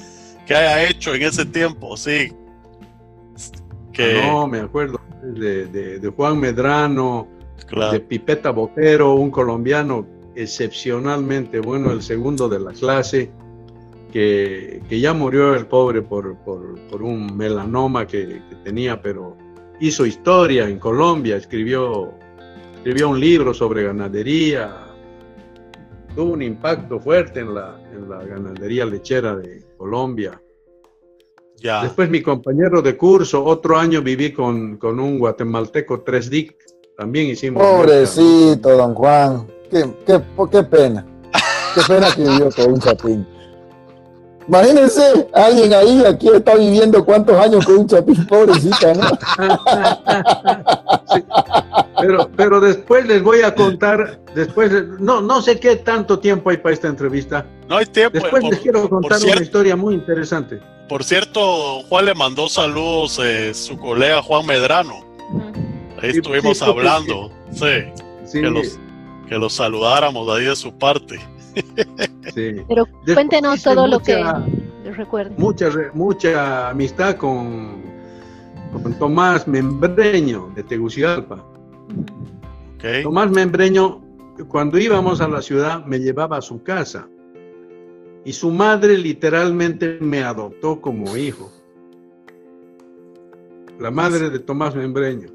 haya hecho en ese tiempo, sí. Que... No, me acuerdo de, Juan Medrano, de Pipeta Botero, un colombiano excepcionalmente bueno, el segundo de la clase, que, ya murió el pobre por, un melanoma que, tenía, pero hizo historia en Colombia, escribió, escribió un libro sobre ganadería, tuvo un impacto fuerte en la, en la ganadería lechera de Colombia. Ya. Después mi compañero de curso, otro año viví con, con un guatemalteco 3D, también hicimos... Pobrecito, don Juan, qué, qué, qué pena, qué pena que vivió con un chapín. Imagínense, alguien ahí aquí está viviendo cuántos años con un chapín, pobrecita, ¿no? pero, pero después les voy a contar, después, no, no sé qué tanto tiempo hay para esta entrevista. No hay tiempo. Después les quiero contar una historia muy interesante. Por cierto, Juan le mandó saludos eh, su colega Juan Medrano. Ahí estuvimos hablando, sí, Que, los, que los saludáramos ahí de su parte. Pero cuéntenos todo lo que recuerde. Mucha, mucha amistad con, con Tomás Membreño de Tegucigalpa. Tomás Membreño cuando íbamos a la ciudad me llevaba a su casa y su madre literalmente me adoptó como hijo. La madre de Tomás Membreño.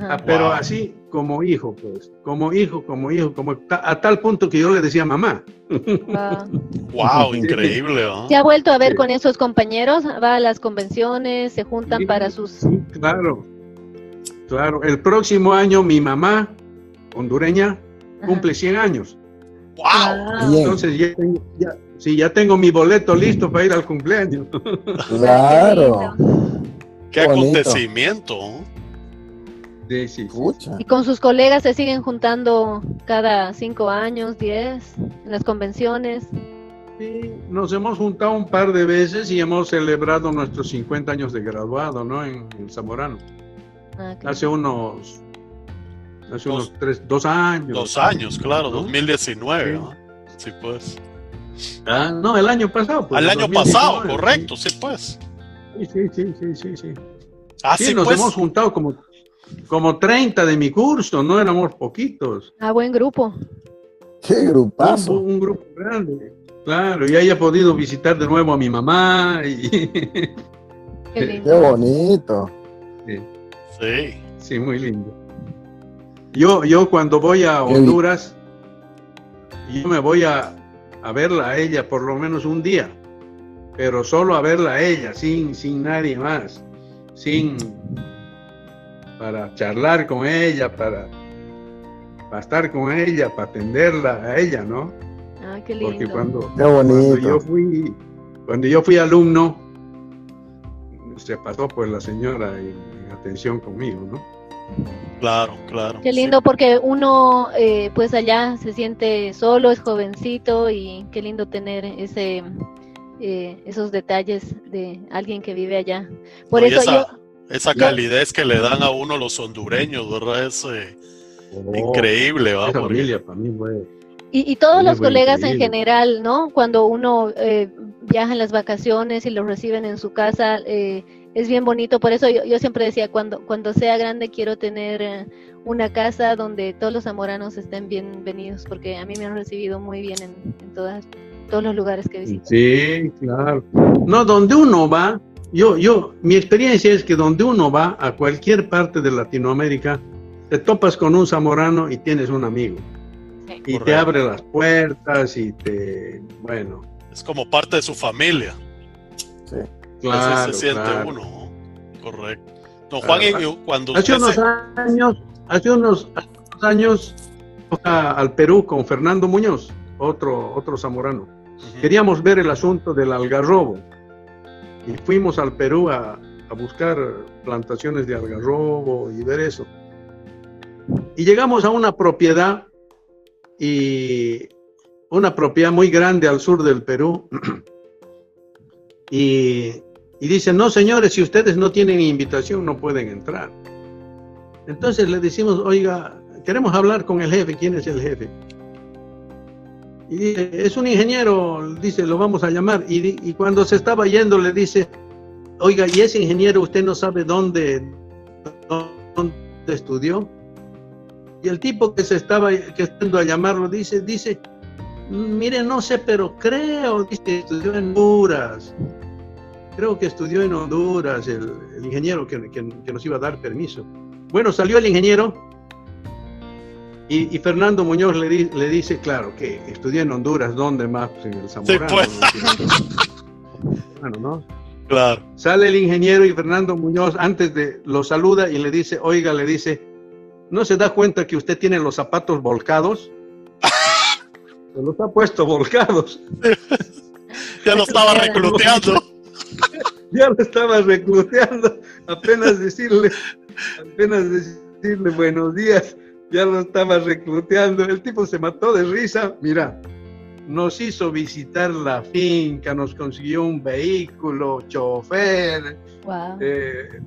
Ah, pero así como hijo, pues, como hijo, como hijo, como a tal punto que yo le decía mamá. Wow, increíble. ¿Se ha vuelto a ver con esos compañeros? ¿Va a las convenciones? ¿Se juntan para sus...? claro, claro. El próximo año mi mamá, hondureña, cumple 100 años. ¡Wow! Entonces ya tengo, ya, sí, ya tengo mi boleto listo para ir al cumpleaños. Claro. Qué, acontecimiento. Sí, sí, Y con sus colegas se siguen juntando cada cinco años, diez, en las convenciones. Sí, nos hemos juntado un par de veces y hemos celebrado nuestros 50 años de graduado, ¿no? En, Zamorano. Ah, hace unos hace dos, unos tres, dos años. Dos años, claro, 2019, sí. pues. Ah, no, el año pasado. Pues, el año pasado, correcto, sí, pues. Sí, sí, sí, sí, sí. sí. Ah, sí, nos pues. hemos juntado como, como 30 de mi curso, no éramos poquitos. Ah, buen grupo. Qué grupazo. Un, grupo grande. Claro, y haya podido visitar de nuevo a mi mamá. Y... Qué, Qué bonito. Sí. sí. muy lindo. Yo, yo cuando voy a Honduras, yo me voy a, a verla a ella por lo menos un día, pero solo a verla a ella, sin, sin nadie más, sin para charlar con ella, para, para estar con ella, para atenderla a ella, ¿no? Ah, qué lindo. Porque cuando, qué bonito. cuando yo fui, cuando yo fui alumno, se pasó pues la señora en atención conmigo, ¿no? Claro, claro. Qué lindo porque uno eh, pues allá se siente solo, es jovencito y qué lindo tener ese eh, esos detalles de alguien que vive allá. Por eso esa, esa calidez que le dan a uno los hondureños, ¿verdad? Es eh, oh, increíble, ¿va? familia para mí y, y, todos los colegas en general, ¿no? Cuando uno viaja en las vacaciones y los reciben en su casa, eh, es bien bonito, por eso yo, siempre decía, cuando, cuando sea grande quiero tener eh, una casa donde todos los zamoranos estén bienvenidos, porque a mí me han recibido muy bien en, todas, todos los lugares que visito. Sí, claro. No, donde uno va, yo, yo, mi experiencia es que donde uno va, a cualquier parte de Latinoamérica, te topas con un zamorano y tienes un amigo. y te abre las puertas y te, bueno. Es como parte de su familia. Sí. Claro, se siente uno, correcto. Don Juan, cuando hace unos años, hace unos, años al Perú con Fernando Muñoz, otro, otro zamorano. Queríamos ver el asunto del algarrobo y fuimos al Perú a, a buscar plantaciones de algarrobo y ver eso. Y llegamos a una propiedad y una propiedad muy grande al sur del Perú. y y dicen, no señores, si ustedes no tienen invitación no pueden entrar. Entonces le decimos, oiga, queremos hablar con el jefe, ¿quién es el jefe? Y dice, es un ingeniero, dice, lo vamos a llamar. Y, cuando se estaba yendo le dice, oiga, ¿y ese ingeniero usted no sabe dónde, dónde estudió? Y el tipo que se estaba que estando a llamarlo dice, dice, mire, no sé, pero creo, que estudió en Honduras creo que estudió en Honduras, el, ingeniero que, nos iba a dar permiso. Bueno, salió el ingeniero y, Fernando Muñoz le, le, dice, claro, que estudió en Honduras, ¿dónde más? Pues en el Zamorano. Sí, pues. bueno, ¿no? Claro. Sale el ingeniero y Fernando Muñoz antes de lo saluda y le dice, oiga, le dice, ¿no se da cuenta que usted tiene los zapatos volcados? se los ha puesto volcados. ya lo estaba recluteando. ya lo estaba recluteando, apenas decirle, apenas decirle buenos días, ya lo estaba recluteando. El tipo se mató de risa. Mira, nos hizo visitar la finca, nos consiguió un vehículo, chofer. Eh,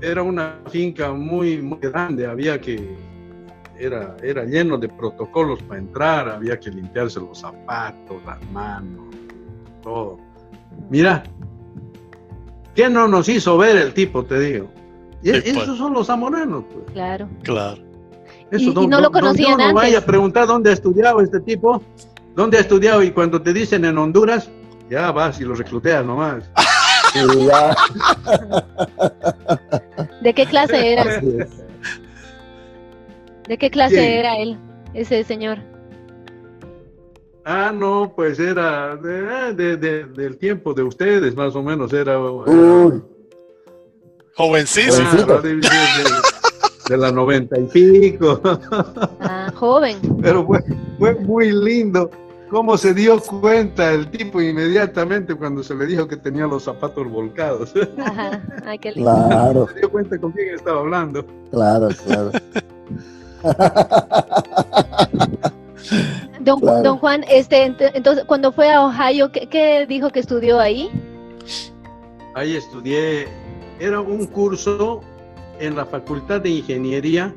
era una finca muy, muy grande, había que, era, era lleno de protocolos para entrar, había que limpiarse los zapatos, las manos, todo. Mira, ¿qué no nos hizo ver el tipo, te digo? Y esos pues. son los zamoranos, pues. Claro. Claro. Y, no lo conocían No vaya a preguntar dónde ha estudiado este tipo, dónde ha estudiado y cuando te dicen en Honduras, ya vas y lo recluteas nomás. ¿De qué clase era? ¿De qué clase era él, ese señor? Ah, no, pues era de, del tiempo de ustedes, más o menos, era... Jovencísimo. De, la noventa y pico. Ah, joven. Pero fue, fue muy lindo cómo se dio cuenta el tipo inmediatamente cuando se le dijo que tenía los zapatos volcados. Ajá, ay, qué lindo. Claro. Se dio cuenta con quién estaba hablando. Claro, claro. Don, don, Juan, este, entonces, cuando fue a Ohio, ¿qué, ¿qué, dijo que estudió ahí? Ahí estudié, era un curso en la Facultad de Ingeniería,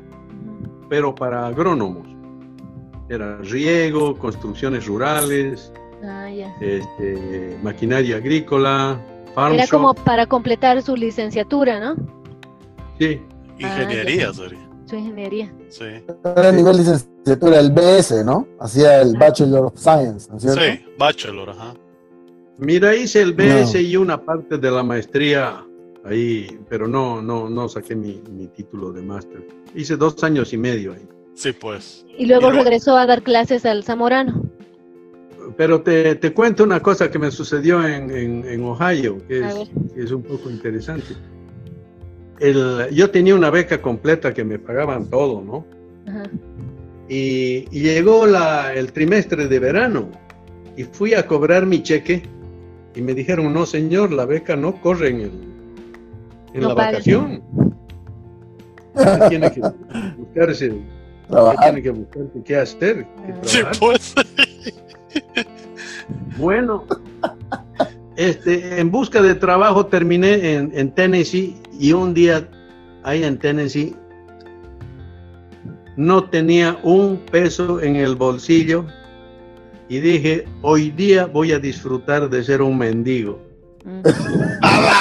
pero para agrónomos. Era riego, construcciones rurales, ah, este, maquinaria agrícola, farm Era como para completar su licenciatura, ¿no? Sí. Ingeniería, ah, Su ingeniería. Sí. Era nivel licenciatura, el BS, ¿no? Hacía el Bachelor of Science, ¿no es cierto? Sí, Bachelor, ajá. Mira, hice el BS y una parte de la maestría ahí, pero no, no, no saqué mi, mi título de máster. Hice dos años y medio ahí. Sí, pues. Y luego regresó a dar clases al Zamorano. Pero te, te cuento una cosa que me sucedió en, en, Ohio, que es, es, un poco interesante. El, yo tenía una beca completa que me pagaban todo, ¿no? Y, y, llegó la, el trimestre de verano y fui a cobrar mi cheque y me dijeron, no señor, la beca no corre en, el, en la vacación. tiene que buscarse tiene que buscar qué hacer. sí, pues. bueno, este, en busca de trabajo terminé en, en Tennessee y un día ahí en Tennessee no tenía un peso en el bolsillo y dije, hoy día voy a disfrutar de ser un mendigo.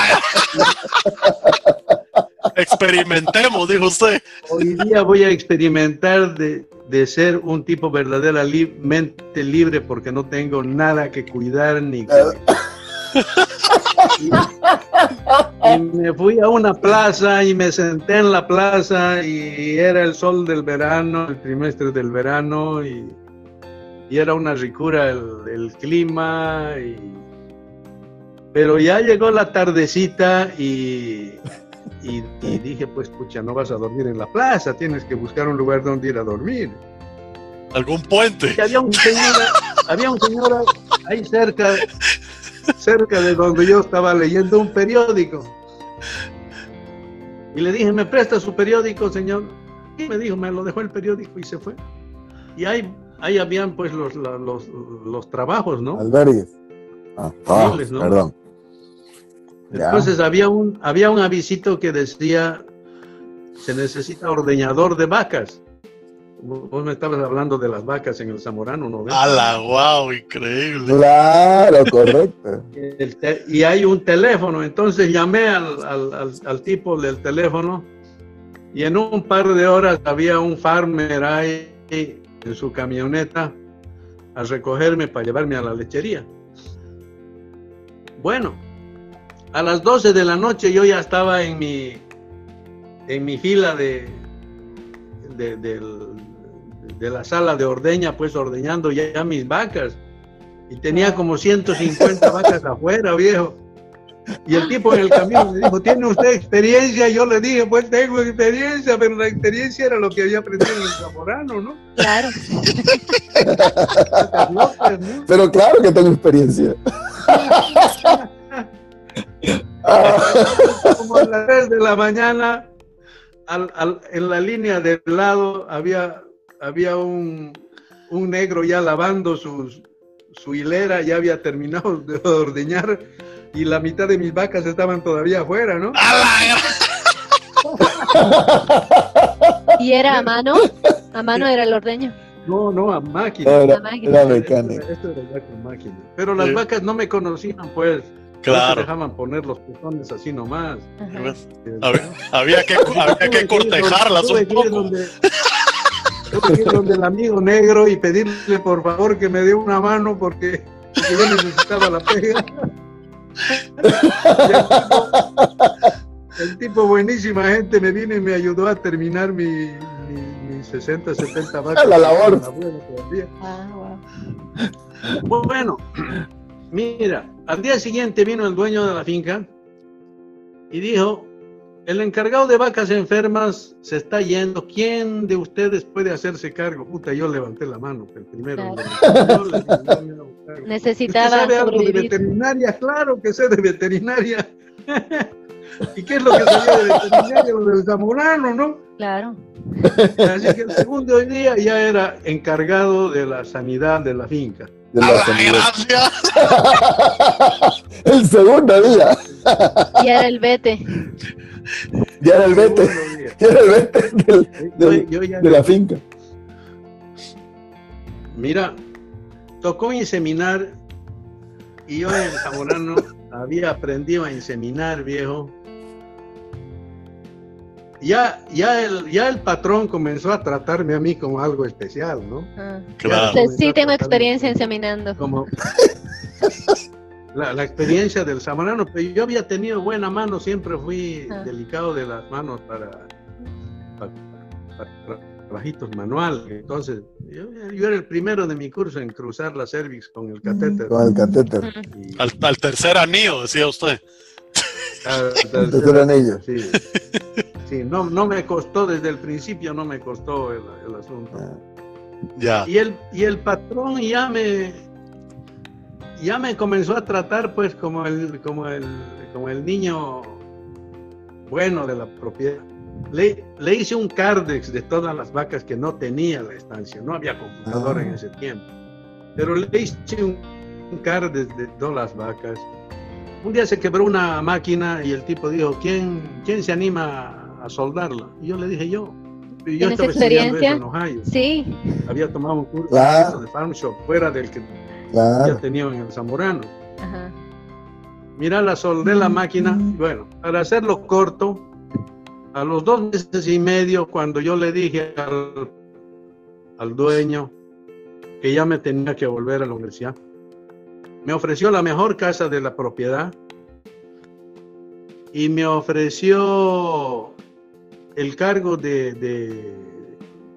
Experimentemos, dijo usted. Hoy día voy a experimentar de, de ser un tipo verdaderamente libre porque no tengo nada que cuidar ni que... y, me fui a una plaza y me senté en la plaza y era el sol del verano, el trimestre del verano y, y era una ricura el, el clima y, pero ya llegó la tardecita y y, dije, pues, pucha, no vas a dormir en la plaza, tienes que buscar un lugar donde ir a dormir. ¿Algún puente? había un señor, había un señor ahí cerca, cerca de donde yo estaba leyendo un periódico. Y le dije, ¿me presta su periódico, señor? Y me dijo, me lo dejó el periódico y se fue. Y ahí, ahí habían pues los, los, los, trabajos, ¿no? Albergues. Ah, ah perdón. Entonces había un, había un avisito que decía, se necesita ordeñador de vacas. Vos me estabas hablando de las vacas en el Zamorano, ¿no? ¡Hala, wow! Increíble. Claro, correcto. y hay un teléfono, entonces llamé al, al, al, tipo del teléfono y en un par de horas había un farmer ahí en su camioneta a recogerme para llevarme a la lechería. Bueno, a las 12 de la noche yo ya estaba en mi, en mi fila de, de, la sala de ordeña, pues ordeñando ya, mis vacas. Y tenía como 150 vacas afuera, viejo. Y el tipo en el camión me dijo, ¿tiene usted experiencia? Yo le dije, pues tengo experiencia, pero la experiencia era lo que había aprendido en el zamorano, ¿no? Claro. pero claro que tengo experiencia. Como a las 3 de la mañana, en la línea del lado había, había un, negro ya lavando su hilera, ya había terminado de ordeñar y la mitad de mis vacas estaban todavía afuera, ¿no? ¿Y era a mano? ¿A mano era el ordeño? No, no, a máquina. Era, mecánica. Pero las vacas no me conocían, pues. Claro. dejaban poner los pezones así nomás. Había, que, había que cortejarlas un poco. ir donde el amigo negro y pedirle por favor que me dé una mano porque, yo necesitaba la pega. El tipo, buenísima gente, me vino y me ayudó a terminar mi, mi, 60, 70 vacas. La labor. Ah, bueno, mira, al día siguiente vino el dueño de la finca y dijo, el encargado de vacas enfermas se está yendo. ¿Quién de ustedes puede hacerse cargo? Puta, yo levanté la mano, el primero. Necesitaba sabe algo de veterinaria? Claro que sé de veterinaria. ¿Y qué es lo que sabía de veterinaria? Lo del zamorano, ¿no? Claro. Así que el segundo día ya era encargado de la sanidad de la finca. De la sanidad. el segundo día. Ya era el vete. Ya era el vete. Ya era el vete de la finca. Mira, tocó inseminar y yo en Zamorano había aprendido a inseminar, viejo. Ya, ya, el, ya el patrón comenzó a tratarme a mí como algo especial, ¿no? Ah. claro. sí tengo experiencia inseminando. Como la, experiencia del zamorano, pero yo había tenido buena mano, siempre fui ah. delicado de las manos para, para, trabajitos manuales. Entonces, yo, era el primero de mi curso en cruzar la cervix con el catéter. Con el catéter. al, tercer anillo, decía usted. Al tercer, anillo. Sí. Sí, no, no me costó desde el principio, no me costó el, asunto. Ah. Ya. Y el, y el patrón ya me, ya me comenzó a tratar pues como el, como el, como el niño bueno de la propiedad. Le, le, hice un cardex de todas las vacas que no tenía la estancia, no había computadora en ah. ese tiempo, pero le hice un, cardex de todas las vacas. Un día se quebró una máquina y el tipo dijo, ¿quién, quién se anima a soldarla? Y yo le dije, yo. yo estaba experiencia? en Ohio. Sí. Había tomado un curso de Farm Shop fuera del que ya tenía en el Zamorano. Mira, la soldé la máquina. Bueno, para hacerlo corto, a los dos meses y medio, cuando yo le dije al, al dueño que ya me tenía que volver a la universidad, me ofreció la mejor casa de la propiedad y me ofreció el cargo de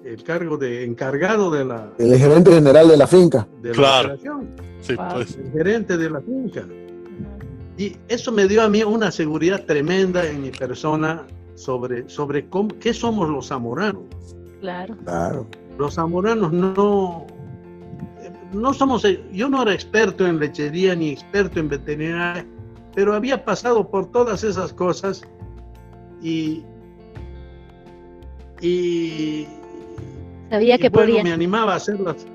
el cargo de encargado de la... El gerente general de la finca. claro. sí, pues. El gerente de la finca. Y eso me dio a mí una seguridad tremenda en mi persona sobre, sobre cómo, qué somos los zamoranos. Claro. claro. Los zamoranos no, no somos, yo no era experto en lechería ni experto en veterinaria, pero había pasado por todas esas cosas y, y Sabía que podía. Me animaba a hacerlas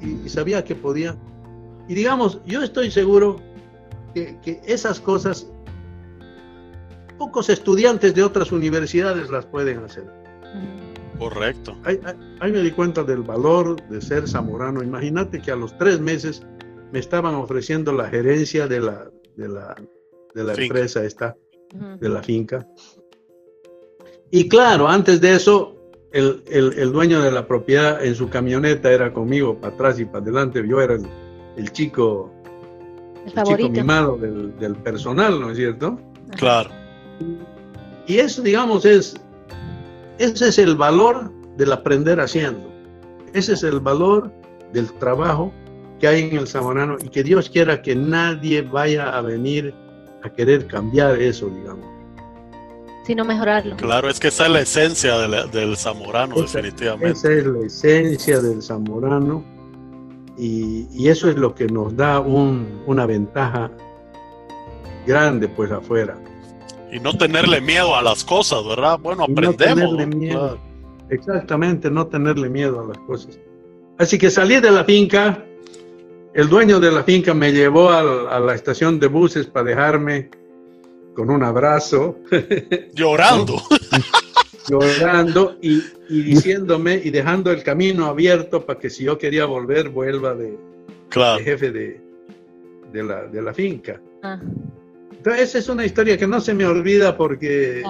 y, sabía que podía. Y digamos, yo estoy seguro que, esas cosas pocos estudiantes de otras universidades las pueden hacer. Correcto. Ahí, me di cuenta del valor de ser zamorano. Imagínate que a los tres meses me estaban ofreciendo la gerencia de la, de la, de la empresa esta, de la finca. Y claro, antes de eso el, el, dueño de la propiedad en su camioneta era conmigo para atrás y para adelante. Yo era el, chico, el, chico mimado del, del, personal, ¿no es cierto? Claro. Y eso, digamos, es, ese es el valor del aprender haciendo. Ese es el valor del trabajo que hay en el zamorano y que Dios quiera que nadie vaya a venir a querer cambiar eso, digamos sino mejorarlo. Claro, es que esa es la esencia del zamorano, definitivamente. Esa es la esencia del zamorano y, eso es lo que nos da una ventaja grande pues afuera. Y no tenerle miedo a las cosas, ¿verdad? Bueno, aprendemos. Exactamente, no tenerle miedo a las cosas. Así que salí de la finca, el dueño de la finca me llevó a la estación de buses para dejarme con un abrazo. Llorando. Llorando y, diciéndome y dejando el camino abierto para que si yo quería volver, vuelva de, jefe de, de, la, de la finca. Ah. Entonces, esa es una historia que no se me olvida porque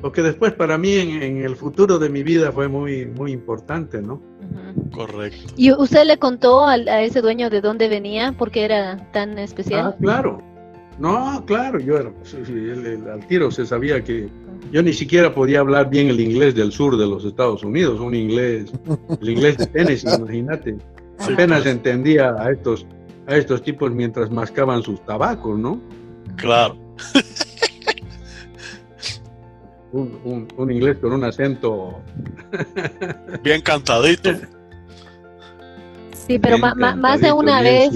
porque después para mí en, el futuro de mi vida fue muy, muy importante, ¿no? Correcto. ¿Y usted le contó a, ese dueño de dónde venía? porque era tan especial? Ah, claro. No, claro, yo era, al tiro se sabía que yo ni siquiera podía hablar bien el inglés del sur de los Estados Unidos, un inglés, el inglés de Tennessee, imagínate. Apenas entendía a estos, a estos tipos mientras mascaban sus tabacos, ¿no? Claro. Un, un, inglés con un acento bien cantadito. Sí, pero más de una vez,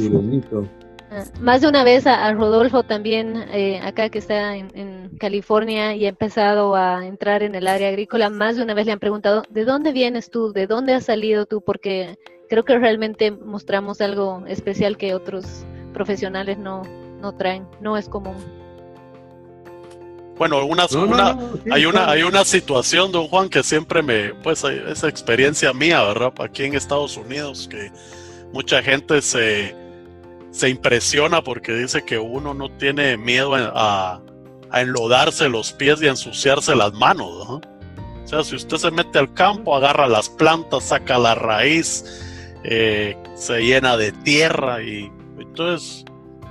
más de una vez a, Rodolfo también, eh, acá que está en, en, California y ha empezado a entrar en el área agrícola, más de una vez le han preguntado, ¿de dónde vienes tú? ¿De dónde has salido tú? Porque creo que realmente mostramos algo especial que otros profesionales no, no traen, no es común. Bueno, una, hay una hay una situación, don Juan, que siempre me, pues esa experiencia mía, ¿verdad? Aquí en Estados Unidos, que mucha gente se, se impresiona porque dice que uno no tiene miedo a, a enlodarse los pies y a ensuciarse las manos, ¿no? O sea, si usted se mete al campo, agarra las plantas, saca la raíz, eh, se llena de tierra y entonces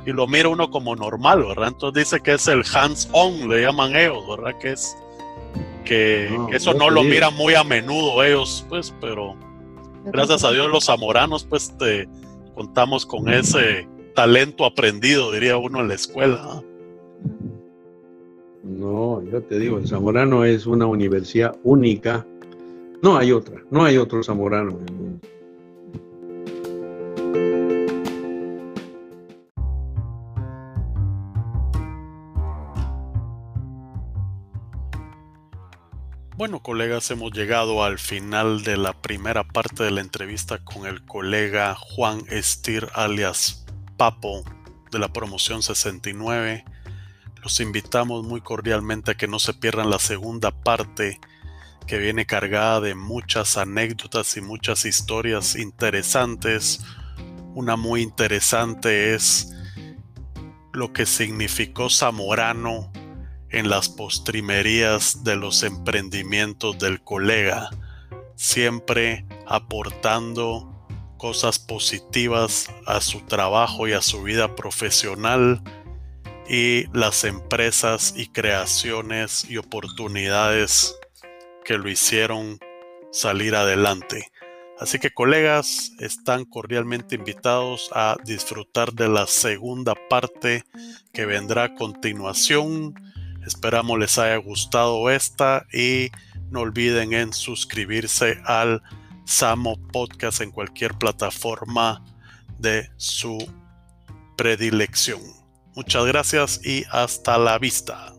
y lo mira uno como normal, ¿verdad? Entonces dice que es el hands-on, le llaman ellos, ¿verdad? Que es que, eso no lo miran muy a menudo ellos, pues, pero gracias a Dios los zamoranos, pues, te contamos con ese talento aprendido, diría uno en la escuela. No, yo te digo, el zamorano es una universidad única. No hay otra, no hay otro zamorano en el mundo. Bueno, colegas, hemos llegado al final de la primera parte de la entrevista con el colega Juan Estir alias Papo de la promoción 69. Los invitamos muy cordialmente a que no se pierdan la segunda parte que viene cargada de muchas anécdotas y muchas historias interesantes. Una muy interesante es lo que significó Zamorano en las postrimerías de los emprendimientos del colega, siempre aportando cosas positivas a su trabajo y a su vida profesional y las empresas y creaciones y oportunidades que lo hicieron salir adelante. Así que colegas, están cordialmente invitados a disfrutar de la segunda parte que vendrá a continuación Esperamos les haya gustado esta y no olviden en suscribirse al Samo Podcast en cualquier plataforma de su predilección. Muchas gracias y hasta la vista.